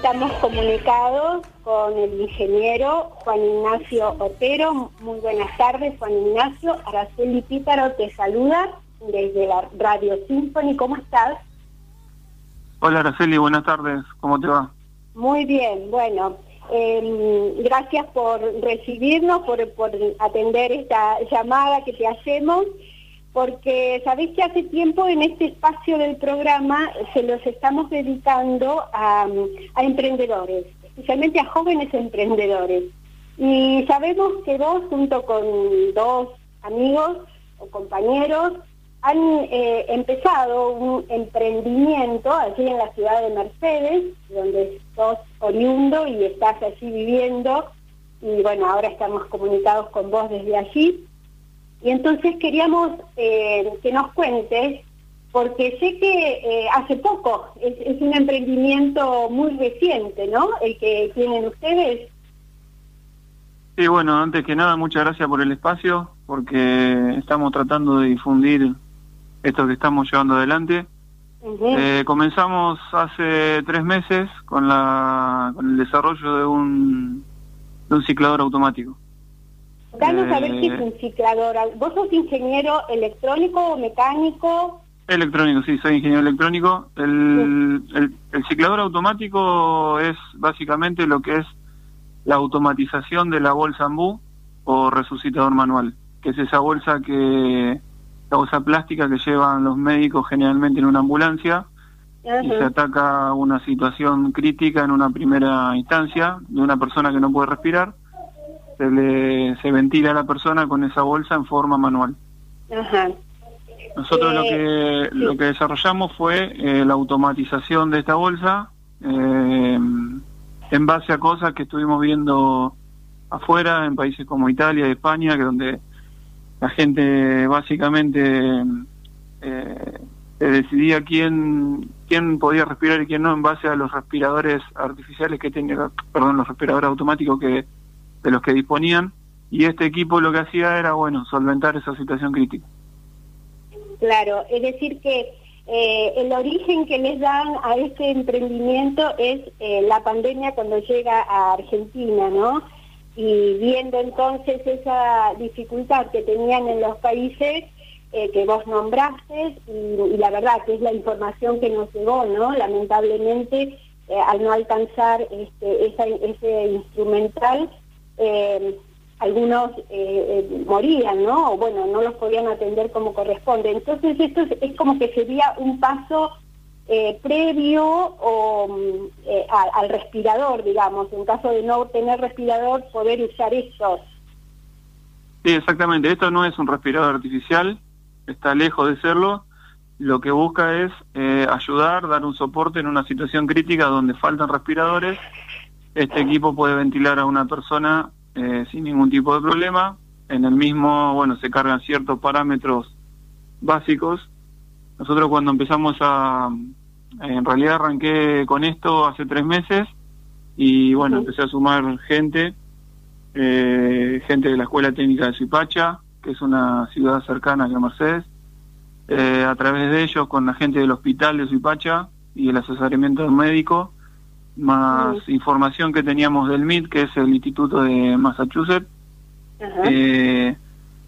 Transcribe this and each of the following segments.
Estamos comunicados con el ingeniero Juan Ignacio Otero. Muy buenas tardes, Juan Ignacio. Araceli Pítaro te saluda desde la Radio Symphony. ¿Cómo estás? Hola Araceli, buenas tardes. ¿Cómo te va? Muy bien, bueno. Em, gracias por recibirnos, por, por atender esta llamada que te hacemos porque sabéis que hace tiempo en este espacio del programa se los estamos dedicando a, emprendedores, especialmente a jóvenes emprendedores. Y sabemos que vos, junto con dos amigos o compañeros, han eh, empezado un emprendimiento allí en la ciudad de Mercedes, donde sos oriundo y estás allí viviendo. Y bueno, ahora estamos comunicados con vos desde allí. Y entonces queríamos eh, que nos cuentes, porque sé que eh, hace poco, es, un emprendimiento muy reciente, ¿no? El que tienen ustedes. Sí, bueno, antes que nada, muchas gracias por el espacio, porque estamos tratando de difundir esto que estamos llevando adelante. Eh, comenzamos hace tres meses con, la, con el desarrollo de un, de un ciclador automático. Danos a ver si es un ciclador. ¿Vos sos ingeniero electrónico o mecánico? Electrónico, sí, soy ingeniero electrónico. El, el, ciclador automático es básicamente lo que es la automatización de la bolsa AMBU o resucitador manual, que es esa bolsa que la bolsa plástica que llevan los médicos generalmente en una ambulancia y se ataca una situación crítica en una primera instancia de una persona que no puede respirar se le se ventila a la persona con esa bolsa en forma manual. Nosotros lo que lo que desarrollamos fue eh, la automatización de esta bolsa eh, en base a cosas que estuvimos viendo afuera en países como Italia y España, que donde la gente básicamente eh, decidía quién quién podía respirar y quién no en base a los respiradores artificiales que tenía, perdón, los respiradores automáticos que de los que disponían y este equipo lo que hacía era, bueno, solventar esa situación crítica. Claro, es decir que eh, el origen que les dan a este emprendimiento es eh, la pandemia cuando llega a Argentina, ¿no? Y viendo entonces esa dificultad que tenían en los países eh, que vos nombraste, y, la verdad que es la información que nos llegó, ¿no? Lamentablemente, al no alcanzar este, ese instrumental, eh, algunos eh, eh, morían, ¿no? O bueno, no los podían atender como corresponde. Entonces esto es, como que sería un paso previo o, mm, al respirador, digamos. En caso de no tener respirador, poder usar esos. Sí, exactamente. Esto no es un respirador artificial, está lejos de serlo. Lo que busca es ayudar, dar un soporte en una situación crítica donde faltan respiradores este equipo puede ventilar a una persona eh, sin ningún tipo de problema. En el mismo, bueno, se cargan ciertos parámetros básicos. Nosotros cuando empezamos a, en realidad arranqué con esto hace tres meses y bueno, empecé a sumar gente, eh, gente de la Escuela Técnica de Suipacha, que es una ciudad cercana a Mercedes, eh, a través de ellos con la gente del hospital de Suipacha y el asesoramiento médico, más información que teníamos del MIT, que es el Instituto de Massachusetts. Eh,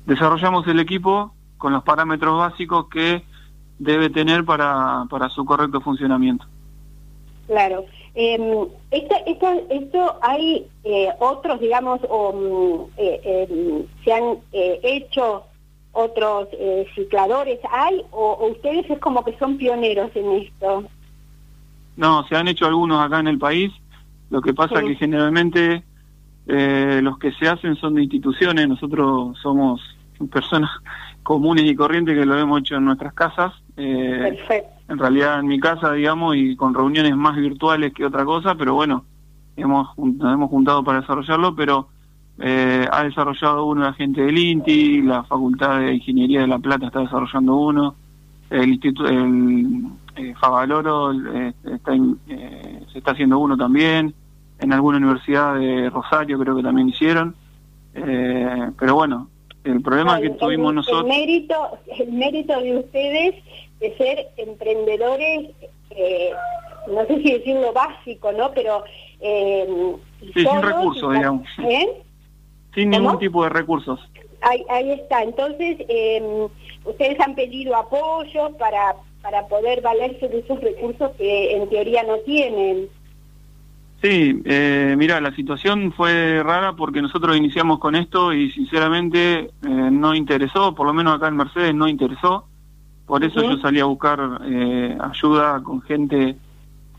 desarrollamos el equipo con los parámetros básicos que debe tener para, para su correcto funcionamiento. Claro. Eh, esto, esto, hay eh, otros, digamos, o mm, eh, em, se han hecho otros cicladores, ¿hay? O, o, ustedes es como que son pioneros en esto? No, se han hecho algunos acá en el país. Lo que pasa es que generalmente eh, los que se hacen son de instituciones. Nosotros somos personas comunes y corrientes que lo hemos hecho en nuestras casas. Eh, Perfecto. En realidad en mi casa, digamos, y con reuniones más virtuales que otra cosa, pero bueno, hemos nos hemos juntado para desarrollarlo, pero eh, ha desarrollado uno la gente del INTI, la Facultad de Ingeniería de La Plata está desarrollando uno, el instituto, el eh, Favaloro eh, está eh, se está haciendo uno también, en alguna universidad de Rosario creo que también hicieron, eh, pero bueno, el problema que tuvimos nosotros... El mérito, el mérito de ustedes de ser emprendedores no sé si decirlo básico, ¿no? Pero... Eh, sí, sin recursos, digamos. Sin ningún tipo de recursos. Ahí, ahí está. Entonces, eh, ustedes han pedido apoyo para, para poder valerse de esos recursos que en teoría no tienen. Sí, eh, mira, la situación fue rara porque nosotros iniciamos con esto y sinceramente eh, no interesó, por lo menos acá en Mercedes no interesó. Por eso yo salí a buscar eh, ayuda con gente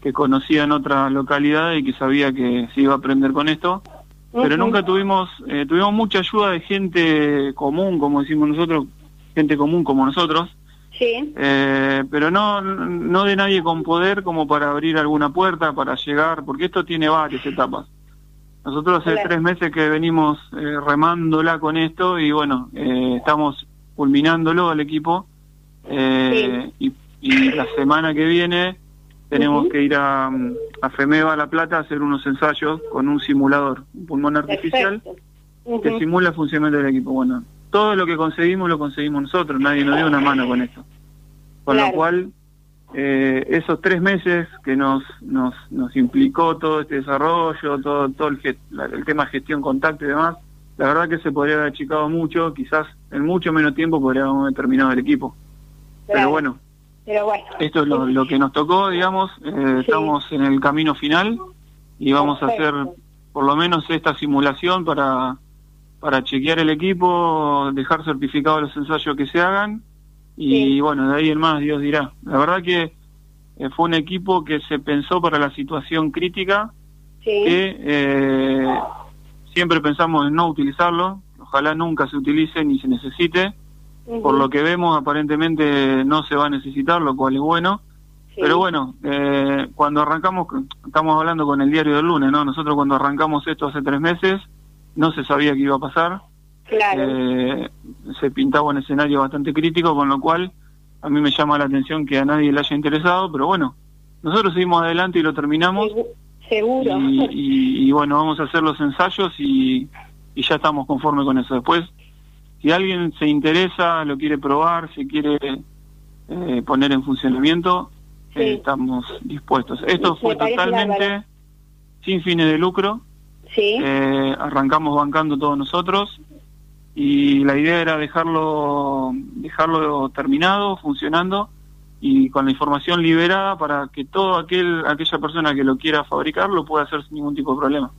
que conocía en otra localidad y que sabía que se iba a aprender con esto. Pero nunca tuvimos, eh, tuvimos mucha ayuda de gente común, como decimos nosotros, gente común como nosotros. Sí. Eh, pero no, no de nadie con poder como para abrir alguna puerta, para llegar, porque esto tiene varias etapas. Nosotros hace tres meses que venimos eh, remándola con esto y bueno, eh, estamos culminándolo al equipo y, y la semana que viene tenemos que ir a, a FEMEVA La Plata a hacer unos ensayos con un simulador, un pulmón artificial que simula el funcionamiento del equipo. Bueno, todo lo que conseguimos lo conseguimos nosotros, nadie nos dio una mano con esto. Con lo cual, eh, esos tres meses que nos, nos, nos implicó todo este desarrollo, todo, todo el, el tema gestión, contacto y demás, la verdad que se podría haber achicado mucho, quizás en mucho menos tiempo podríamos haber terminado el equipo. Pero bueno, pero bueno. Esto es lo, que nos tocó, digamos. Eh, estamos en el camino final y vamos a hacer por lo menos esta simulación para, para chequear el equipo, dejar certificados los ensayos que se hagan y bueno, de ahí en más Dios dirá. La verdad que eh, fue un equipo que se pensó para la situación crítica, que eh, siempre pensamos en no utilizarlo, ojalá nunca se utilice ni se necesite por lo que vemos, aparentemente no se va a necesitar, lo cual es bueno. Pero bueno, eh, cuando arrancamos, estamos hablando con el diario del lunes, ¿no? Nosotros cuando arrancamos esto hace tres meses, no se sabía que iba a pasar. Claro. Eh, se pintaba un escenario bastante crítico, con lo cual a mí me llama la atención que a nadie le haya interesado, pero bueno, nosotros seguimos adelante y lo terminamos. Seguro. Y, y, bueno, vamos a hacer los ensayos y, y ya estamos conformes con eso. Después si alguien se interesa, lo quiere probar, se quiere eh, poner en funcionamiento, eh, estamos dispuestos. Esto fue totalmente sin fines de lucro. Sí. Eh, arrancamos bancando todos nosotros y la idea era dejarlo dejarlo terminado, funcionando y con la información liberada para que todo aquel aquella persona que lo quiera fabricar lo pueda hacer sin ningún tipo de problema.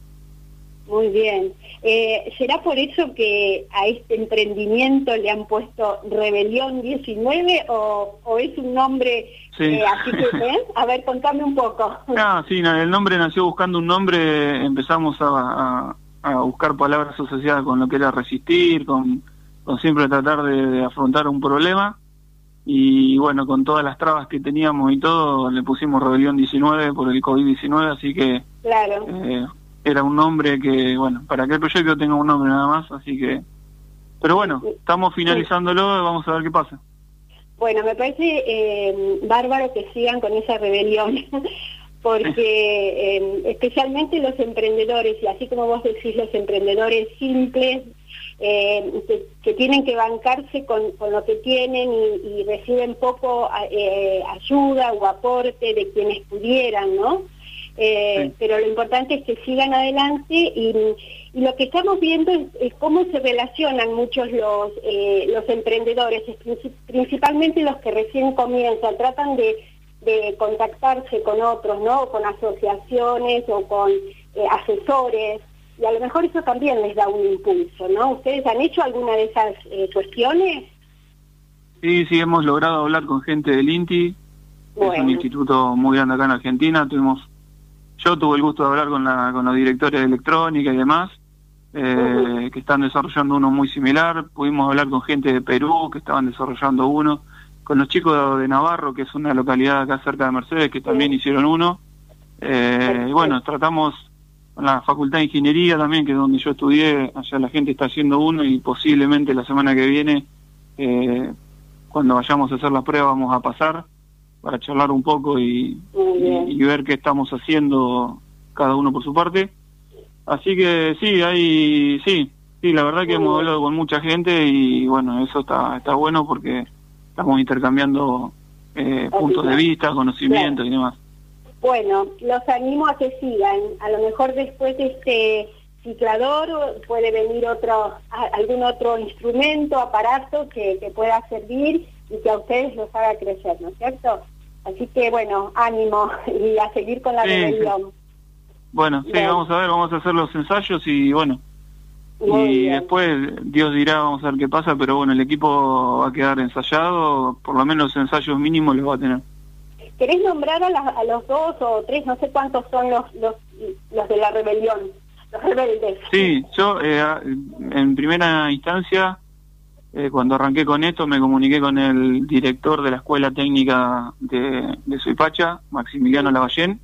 Muy bien. Eh, ¿Será por eso que a este emprendimiento le han puesto Rebelión 19 o, es un nombre eh, así que, ¿eh? A ver, contame un poco. Ah, sí, el nombre nació buscando un nombre, empezamos a, buscar palabras asociadas con lo que era resistir, con, con siempre tratar de, afrontar un problema y bueno, con todas las trabas que teníamos y todo, le pusimos Rebelión 19 por el COVID-19, así que... Claro era un nombre que, bueno, para que el proyecto tenga un nombre nada más, así que... Pero bueno, estamos finalizándolo, vamos a ver qué pasa. Bueno, me parece eh, bárbaro que sigan con esa rebelión, porque eh, especialmente los emprendedores, y así como vos decís, los emprendedores simples, eh, que, tienen que bancarse con, lo que tienen y, reciben poco ayuda o aporte de quienes pudieran, ¿no? Eh, pero lo importante es que sigan adelante y, lo que estamos viendo es, cómo se relacionan muchos los, eh, los emprendedores, principalmente los que recién comienzan, tratan de, contactarse con otros, ¿no? con asociaciones o con eh, asesores, y a lo mejor eso también les da un impulso, ¿no? ¿Ustedes han hecho alguna de esas cuestiones? Sí, sí, hemos logrado hablar con gente del INTI, es un instituto muy grande acá en Argentina, tuvimos yo tuve el gusto de hablar con, la, con los directores de electrónica y demás, eh, que están desarrollando uno muy similar. Pudimos hablar con gente de Perú que estaban desarrollando uno, con los chicos de Navarro, que es una localidad acá cerca de Mercedes, que también hicieron uno. Eh, y bueno, tratamos con la Facultad de Ingeniería también, que es donde yo estudié, allá la gente está haciendo uno y posiblemente la semana que viene, eh, cuando vayamos a hacer la prueba, vamos a pasar para charlar un poco y, ver qué estamos haciendo cada uno por su parte. Así que sí, hay, sí, sí, la verdad que hemos hablado con mucha gente y bueno, eso está, está bueno porque estamos intercambiando eh, puntos de vista, conocimientos y demás. Bueno, los animo a que sigan. A lo mejor después de este ciclador puede venir otro, algún otro instrumento, aparato que, pueda servir y que a ustedes los haga crecer, ¿no es cierto? Así que bueno, ánimo y a seguir con la rebelión. Bueno, sí, vamos a ver, vamos a hacer los ensayos y bueno, y después Dios dirá, vamos a ver qué pasa, pero bueno, el equipo va a quedar ensayado, por lo menos ensayos mínimos los va a tener. ¿Querés nombrar a, los dos o tres, no sé cuántos son los, los, los de la rebelión, los rebeldes? Sí, yo eh, en primera instancia, eh, cuando arranqué con esto, me comuniqué con el director de la Escuela Técnica de, de Suipacha, Maximiliano Lavallén,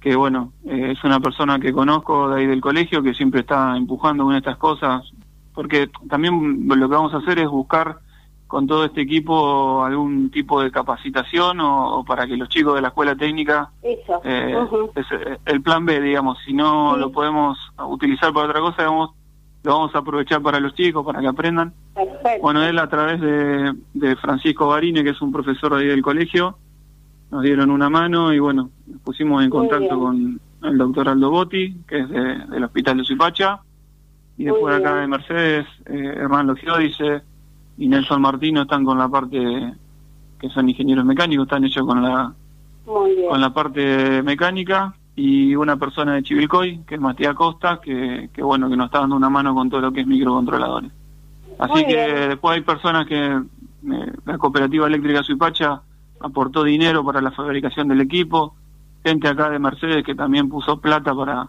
que bueno, eh, es una persona que conozco de ahí del colegio, que siempre está empujando con estas cosas, porque también lo que vamos a hacer es buscar con todo este equipo algún tipo de capacitación o, para que los chicos de la escuela técnica, Eso. Eh, eh, el plan B, digamos, si no lo podemos utilizar para otra cosa, digamos, lo vamos a aprovechar para los chicos, para que aprendan. Bueno, él a través de, de Francisco Barine, que es un profesor de ahí del colegio, nos dieron una mano y bueno, nos pusimos en contacto con el doctor Aldo Botti, que es del Hospital de Suipacha, y después acá de Mercedes, eh, Hernán Logiodice y Nelson Martino están con la parte, que son ingenieros mecánicos, están ellos con la, con la parte mecánica, y una persona de Chivilcoy, que es Matías Costa, que, que bueno, que nos está dando una mano con todo lo que es microcontroladores. Así que después hay personas que, eh, la cooperativa eléctrica Suipacha, aportó dinero para la fabricación del equipo, gente acá de Mercedes que también puso plata para,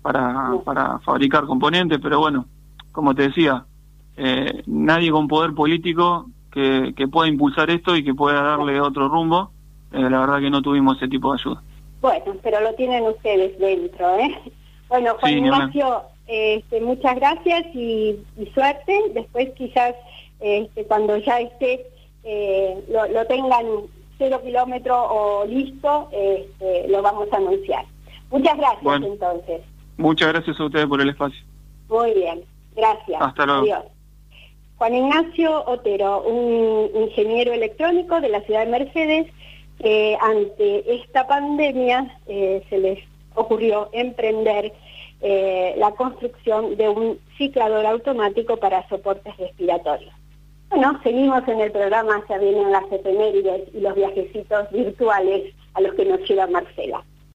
para, para fabricar componentes, pero bueno, como te decía, eh, nadie con poder político que, que pueda impulsar esto y que pueda darle otro rumbo, eh, la verdad que no tuvimos ese tipo de ayuda. Bueno, pero lo tienen ustedes dentro, ¿eh? Bueno, Juan Ignacio, este, muchas gracias y, suerte. Después quizás este, cuando ya esté, eh, lo, lo tengan cero kilómetro o listo, este, lo vamos a anunciar. Muchas gracias entonces. Muchas gracias a ustedes por el espacio. Muy bien, gracias. Hasta luego. Adiós. Juan Ignacio Otero, un ingeniero electrónico de la ciudad de Mercedes, ante esta pandemia eh, se les ocurrió emprender eh, la construcción de un ciclador automático para soportes respiratorios. Bueno, seguimos en el programa, ya vienen las efemérides y los viajecitos virtuales a los que nos lleva Marcela.